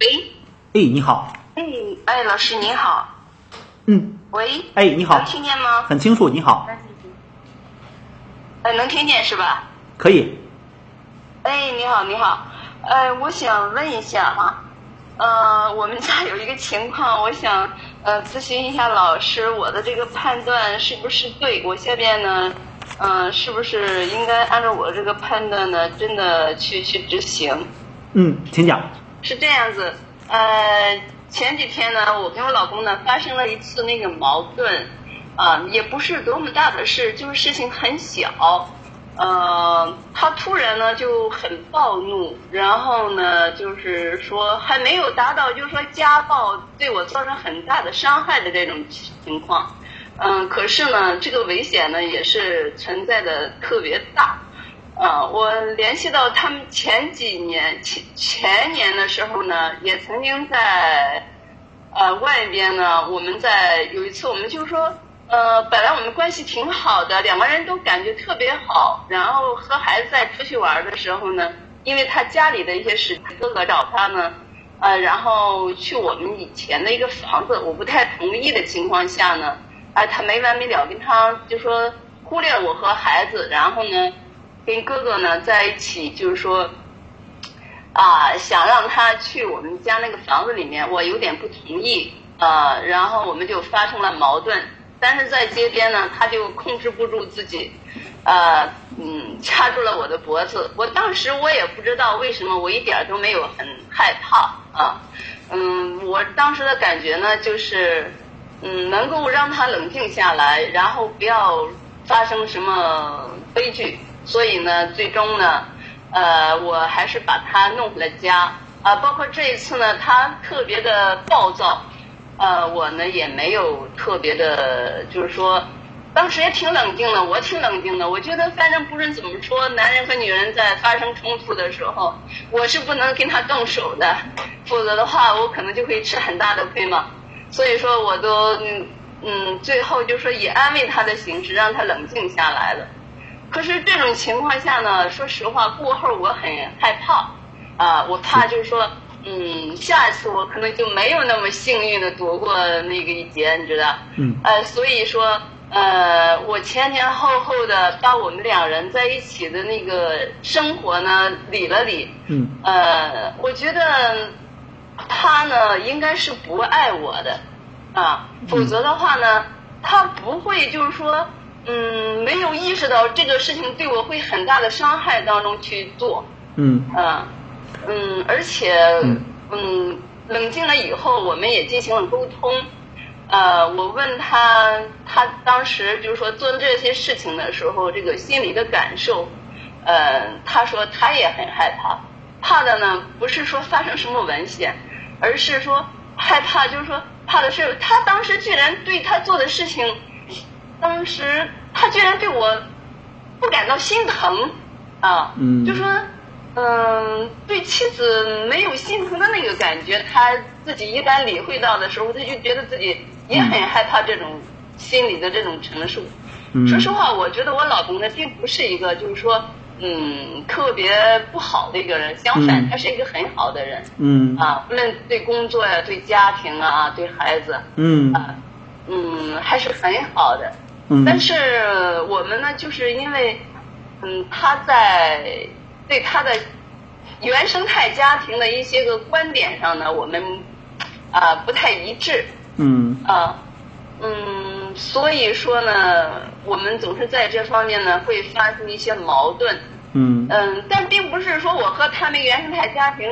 喂，哎，你好。哎，哎，老师你好。嗯。喂。哎，你好。能听见吗？很清楚，你好。哎，能听见是吧？可以。哎，你好，你好。哎，我想问一下啊，呃，我们家有一个情况，我想呃咨询一下老师，我的这个判断是不是对？我下边呢，嗯，是不是应该按照我这个判断呢，真的去去执行？嗯，请讲。是这样子，呃，前几天呢，我跟我老公呢发生了一次那个矛盾，啊，也不是多么大的事，就是事情很小，呃，他突然呢就很暴怒，然后呢就是说还没有达到就是说家暴对我造成很大的伤害的这种情况，嗯，可是呢这个危险呢也是存在的特别大。啊，我联系到他们前几年前前年的时候呢，也曾经在呃外边呢，我们在有一次我们就说，呃，本来我们关系挺好的，两个人都感觉特别好，然后和孩子在出去玩的时候呢，因为他家里的一些事，哥哥找他呢，呃，然后去我们以前的一个房子，我不太同意的情况下呢，哎，他没完没了跟他就说忽略我和孩子，然后呢。跟哥哥呢在一起，就是说，啊，想让他去我们家那个房子里面，我有点不同意，呃，然后我们就发生了矛盾。但是在街边呢，他就控制不住自己，呃，嗯，掐住了我的脖子。我当时我也不知道为什么，我一点都没有很害怕啊，嗯，我当时的感觉呢，就是，嗯，能够让他冷静下来，然后不要发生什么悲剧。所以呢，最终呢，呃，我还是把他弄回了家啊。包括这一次呢，他特别的暴躁，呃，我呢也没有特别的，就是说，当时也挺冷静的，我挺冷静的。我觉得反正不论怎么说，男人和女人在发生冲突的时候，我是不能跟他动手的，否则的话，我可能就会吃很大的亏嘛。所以说，我都嗯嗯，最后就说以安慰他的形式，让他冷静下来了。可是这种情况下呢，说实话，过后我很害怕，啊，我怕就是说，嗯，下一次我可能就没有那么幸运的躲过那个一劫，你知道？嗯。呃，所以说，呃，我前前后后的把我们两人在一起的那个生活呢理了理。嗯。呃，我觉得他呢应该是不爱我的，啊，否则的话呢，他不会就是说。嗯，没有意识到这个事情对我会很大的伤害当中去做。嗯。啊，嗯，而且，嗯，冷静了以后，我们也进行了沟通。呃，我问他，他当时就是说做这些事情的时候，这个心里的感受。呃，他说他也很害怕，怕的呢不是说发生什么危险，而是说害怕，就是说怕的是他当时居然对他做的事情。当时他居然对我不感到心疼啊，就说嗯，对妻子没有心疼的那个感觉，他自己一旦理会到的时候，他就觉得自己也很害怕这种心理的这种承受。说实话，我觉得我老公呢，并不是一个就是说嗯特别不好的一个人，相反，他是一个很好的人。嗯啊，无论对工作呀、对家庭啊、对孩子，嗯啊，嗯，还是很好的。但是我们呢，就是因为，嗯，他在对他的原生态家庭的一些个观点上呢，我们啊不太一致。嗯。啊，嗯，所以说呢，我们总是在这方面呢会发生一些矛盾。嗯。嗯，但并不是说我和他们原生态家庭。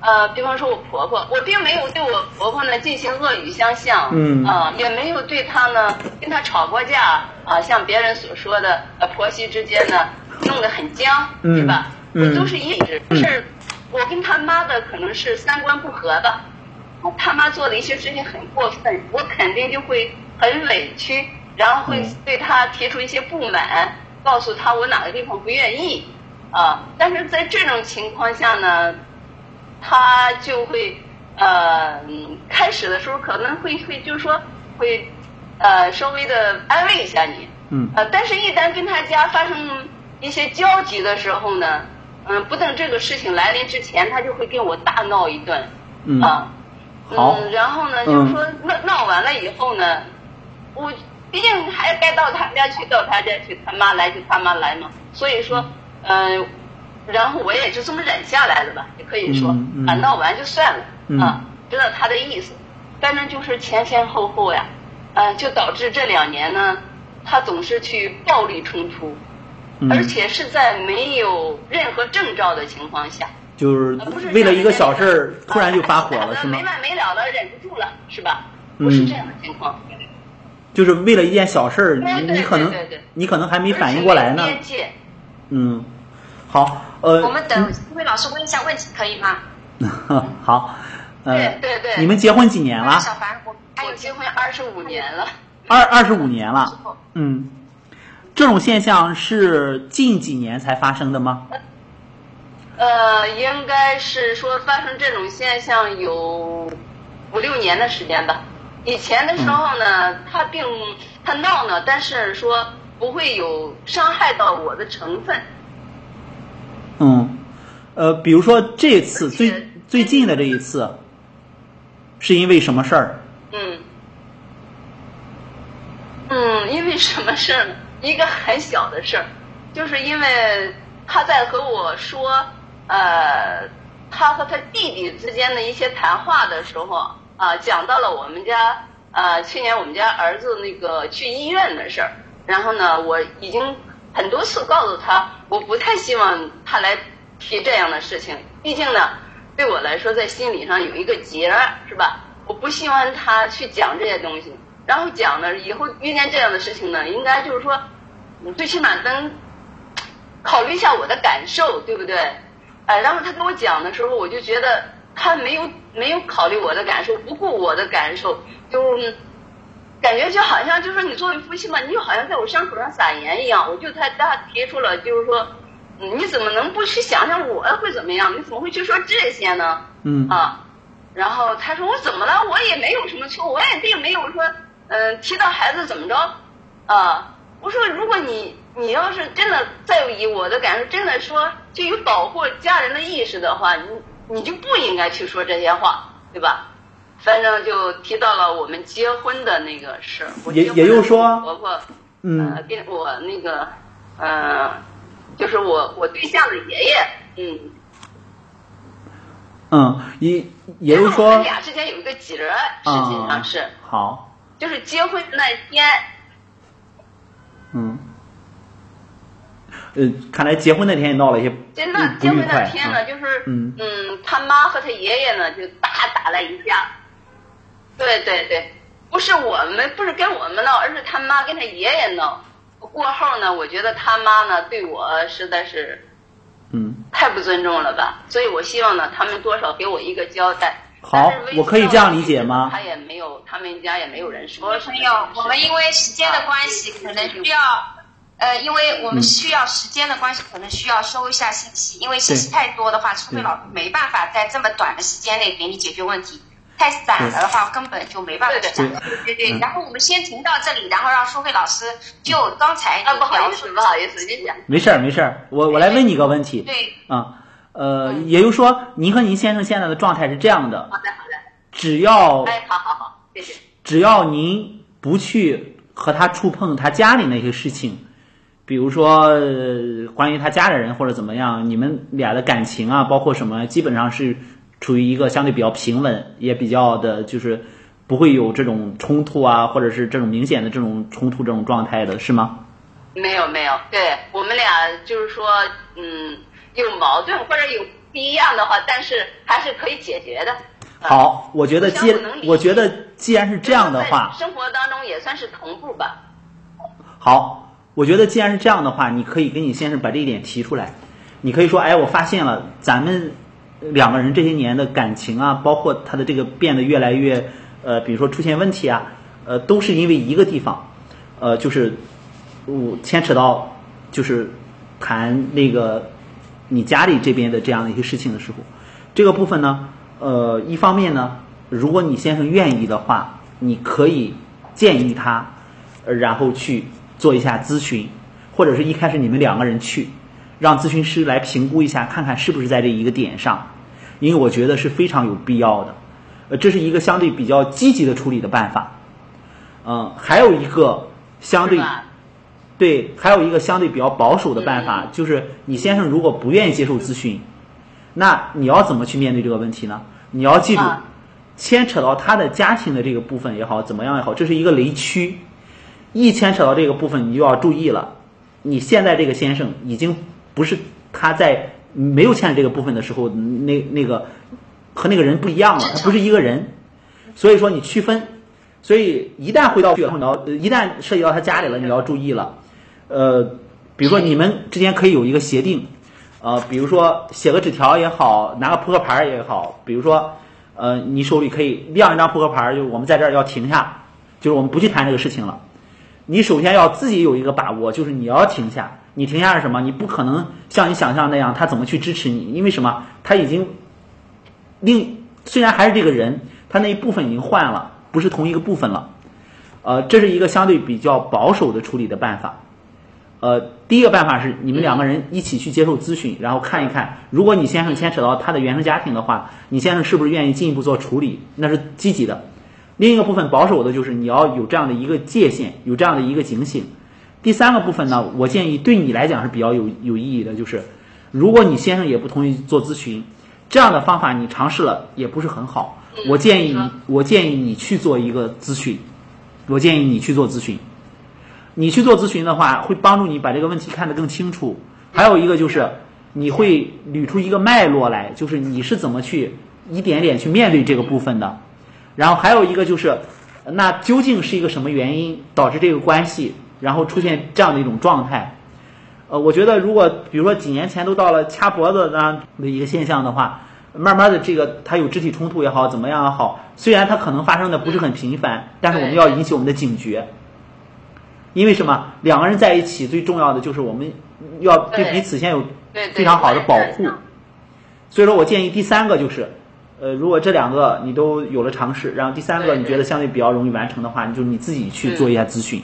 呃，比方说，我婆婆，我并没有对我婆婆呢进行恶语相向，嗯，啊，也没有对她呢跟她吵过架，啊，像别人所说的，呃，婆媳之间呢弄得很僵，对吧？嗯，都是一直是，我跟他妈的可能是三观不合吧，他妈做的一些事情很过分，我肯定就会很委屈，然后会对他提出一些不满，告诉他我哪个地方不愿意，啊，但是在这种情况下呢。他就会呃，开始的时候可能会会就是说会呃稍微的安慰一下你，嗯，呃，但是一旦跟他家发生一些交集的时候呢，嗯，不等这个事情来临之前，他就会跟我大闹一顿，嗯。啊，好。嗯，然后呢，嗯就是说闹闹完了以后呢，我毕竟还该到他家去，到他家去，他妈来就他妈来嘛，所以说，嗯、然后我也就这么忍下来了吧，也可以说，嗯嗯啊，闹完就算了，嗯啊，知道他的意思，反正就是前前后后呀，啊，就导致这两年呢，他总是去暴力冲突，嗯，而且是在没有任何征兆的情况下。就是为了一个小事儿突然就发火打了，是吗没？完没了的，忍不住了，是吧？嗯不是这样的情况。就是为了一件小事你你可能你可能还没反应过来呢嗯，好，呃，我们等慧慧老师问一下问题可以吗？嗯 好，呃，对对对你们结婚几年了？小凡，我还有结婚二十五年了，二二十五年了嗯，这种现象是近几年才发生的吗？呃，应该是说发生这种现象有五六年的时间吧。以前的时候呢，他并他闹呢，但是说不会有伤害到我的成分。嗯，呃，比如说这次最最近的这一次，是因为什么事儿？嗯，嗯，因为什么事儿呢？一个很小的事儿，就是因为他在和我说，呃，他和他弟弟之间的一些谈话的时候，啊、讲到了我们家，呃，去年我们家儿子那个去医院的事儿。然后呢，我已经很多次告诉他，我不太希望他来提这样的事情，毕竟呢，对我来说在心理上有一个结儿，是吧？我不希望他去讲这些东西。然后讲呢，以后遇见这样的事情呢，应该就是说，你最起码能考虑一下我的感受，对不对？呃，然后他跟我讲的时候，我就觉得他没有没有考虑我的感受，不顾我的感受，就感觉就好像就是说你作为夫妻嘛，你就好像在我伤口上撒盐一样。我就他他提出了就是说，你怎么能不去想想我会怎么样？你怎么会去说这些呢？嗯啊，然后他说我怎么了？我也没有什么错，我也并没有说，嗯、提到孩子怎么着，啊，我说如果你你要是真的在意我的感受，真的说就有保护家人的意识的话，你你就不应该去说这些话，对吧？反正就提到了我们结婚的那个事儿，也也就是说婆婆，嗯呃，跟我那个，呃，就是我我对象的爷爷，嗯，嗯，也也就是然后我说们，俩之间有一个结儿，实际上啊是，好，就是结婚那天，嗯，呃，看来结婚那天也闹了一些不真的结婚那天呢，啊。就是嗯他妈和他爷爷呢就大打了一架。对对对，不是我们，不是跟我们闹，而是他妈跟他爷爷闹。过后呢，我觉得他妈呢对我实在是嗯，太不尊重了吧，所以我希望呢他们多少给我一个交代。好但是我可以这样理解吗？他也没有，他们家也没有人说朋友，我们因为时间的关系，可能需要，呃，因为我们需要时间的关系，可能需要收一下信息，因为信息太多的话，聪慧老师没办法在这么短的时间内给你解决问题。太散了的话，根本就没办法去讲。对对对。然后我们先停到这里，然后让舒慧老师就刚才啊，不好意思，不好意思，您讲。没事儿没事儿，我我来问你个问题。对，啊，呃，也就是说，您和您先生现在的状态是这样的，好的，好的。只要哎，好好好，谢谢。只要您不去和他触碰他家里那些事情，比如说、呃关于他家里人或者怎么样，你们俩的感情啊，包括什么，基本上是处于一个相对比较平稳，也比较的，就是不会有这种冲突啊，或者是这种明显的这种冲突这种状态的，是吗？没有没有，对我们俩就是说，嗯，有矛盾或者有不一样的话，但是还是可以解决的。啊，好，我觉得既我觉得既然是这样的话，生活当中也算是同步吧。好，我觉得既然是这样的话，你可以跟你先生把这一点提出来。你可以说，哎，我发现了咱们两个人这些年的感情啊，包括他的这个变得越来越，呃，比如说出现问题啊，呃，都是因为一个地方，呃，就是我牵扯到就是谈那个你家里这边的这样的一些事情的时候，这个部分呢，呃，一方面呢，如果你先生愿意的话，你可以建议他，然后去做一下咨询，或者是一开始你们两个人去，让咨询师来评估一下，看看是不是在这一个点上。因为我觉得是非常有必要的。呃，这是一个相对比较积极的处理的办法。嗯，还有一个相对对，还有一个相对比较保守的办法，就是你先生如果不愿意接受咨询，那你要怎么去面对这个问题呢？你要记住，牵扯到他的家庭的这个部分也好，怎么样也好，这是一个雷区。一牵扯到这个部分，你就要注意了。你现在这个先生已经不是他在没有牵扯这个部分的时候那那个和那个人不一样了，他不是一个人。所以说你区分。所以一旦回到去，你要一旦涉及到他家里了，你要注意了。呃，比如说你们之间可以有一个协定，呃，比如说写个纸条也好，拿个扑克牌也好，比如说呃，你手里可以亮一张扑克牌，就我们在这儿要停下，就是我们不去谈这个事情了。你首先要自己有一个把握，就是你要停下。你停下是什么？你不可能像你想象那样，他怎么去支持你？因为什么？他已经另虽然还是这个人，他那一部分已经换了，不是同一个部分了。呃，这是一个相对比较保守的处理的办法。呃，第一个办法是你们两个人一起去接受咨询，然后看一看，如果你先生牵扯到他的原生家庭的话，你先生是不是愿意进一步做处理？那是积极的。另一个部分保守的就是你要有这样的一个界限，有这样的一个警醒。第三个部分呢，我建议对你来讲是比较有有意义的，就是如果你先生也不同意做咨询，这样的方法你尝试了也不是很好。我建议你，我建议你去做一个咨询，我建议你去做咨询。你去做咨询的话，会帮助你把这个问题看得更清楚。还有一个就是你会捋出一个脉络来，就是你是怎么去一点点去面对这个部分的。然后还有一个就是，那究竟是一个什么原因导致这个关系，然后出现这样的一种状态？呃，我觉得如果比如说几年前都到了掐脖子啊的一个现象的话，慢慢的这个他有肢体冲突也好，怎么样也好，虽然他可能发生的不是很频繁，但是我们要引起我们的警觉。因为什么？两个人在一起最重要的就是我们要对彼此先有非常好的保护。所以说我建议第三个就是。呃，如果这两个你都有了尝试，然后第三个你觉得相对比较容易完成的话，你就你自己去做一下咨询，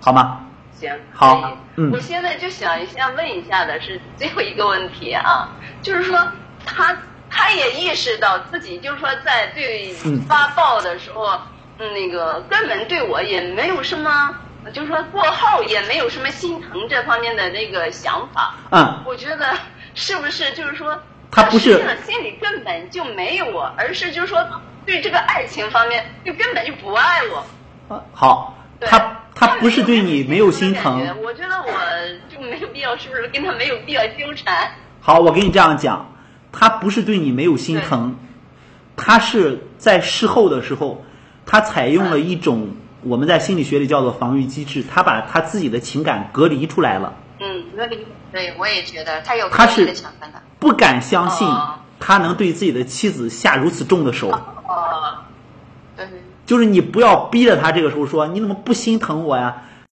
好吗？行，好，嗯。我现在就想一下问一下的是最后一个问题啊，就是说他他也意识到自己就是说在对发报的时候，嗯，那个根本对我也没有什么，就是说过后也没有什么心疼这方面的那个想法。嗯。我觉得是不是就是说？他不是心里根本就没有我，而是就是说对这个爱情方面就根本就不爱我。好，他他不是对你没有心疼。我觉得我就没有必要，是不是跟他没有必要纠缠？好，我跟你这样讲，他不是对你没有心疼，他是在事后的时候，他采用了一种我们在心理学里叫做防御机制，他把他自己的情感隔离出来了。嗯，隔离。对，我也觉得他有隔离的成分的。不敢相信他能对自己的妻子下如此重的手。哦，对。就是你不要逼着他这个时候说你怎么不心疼我呀？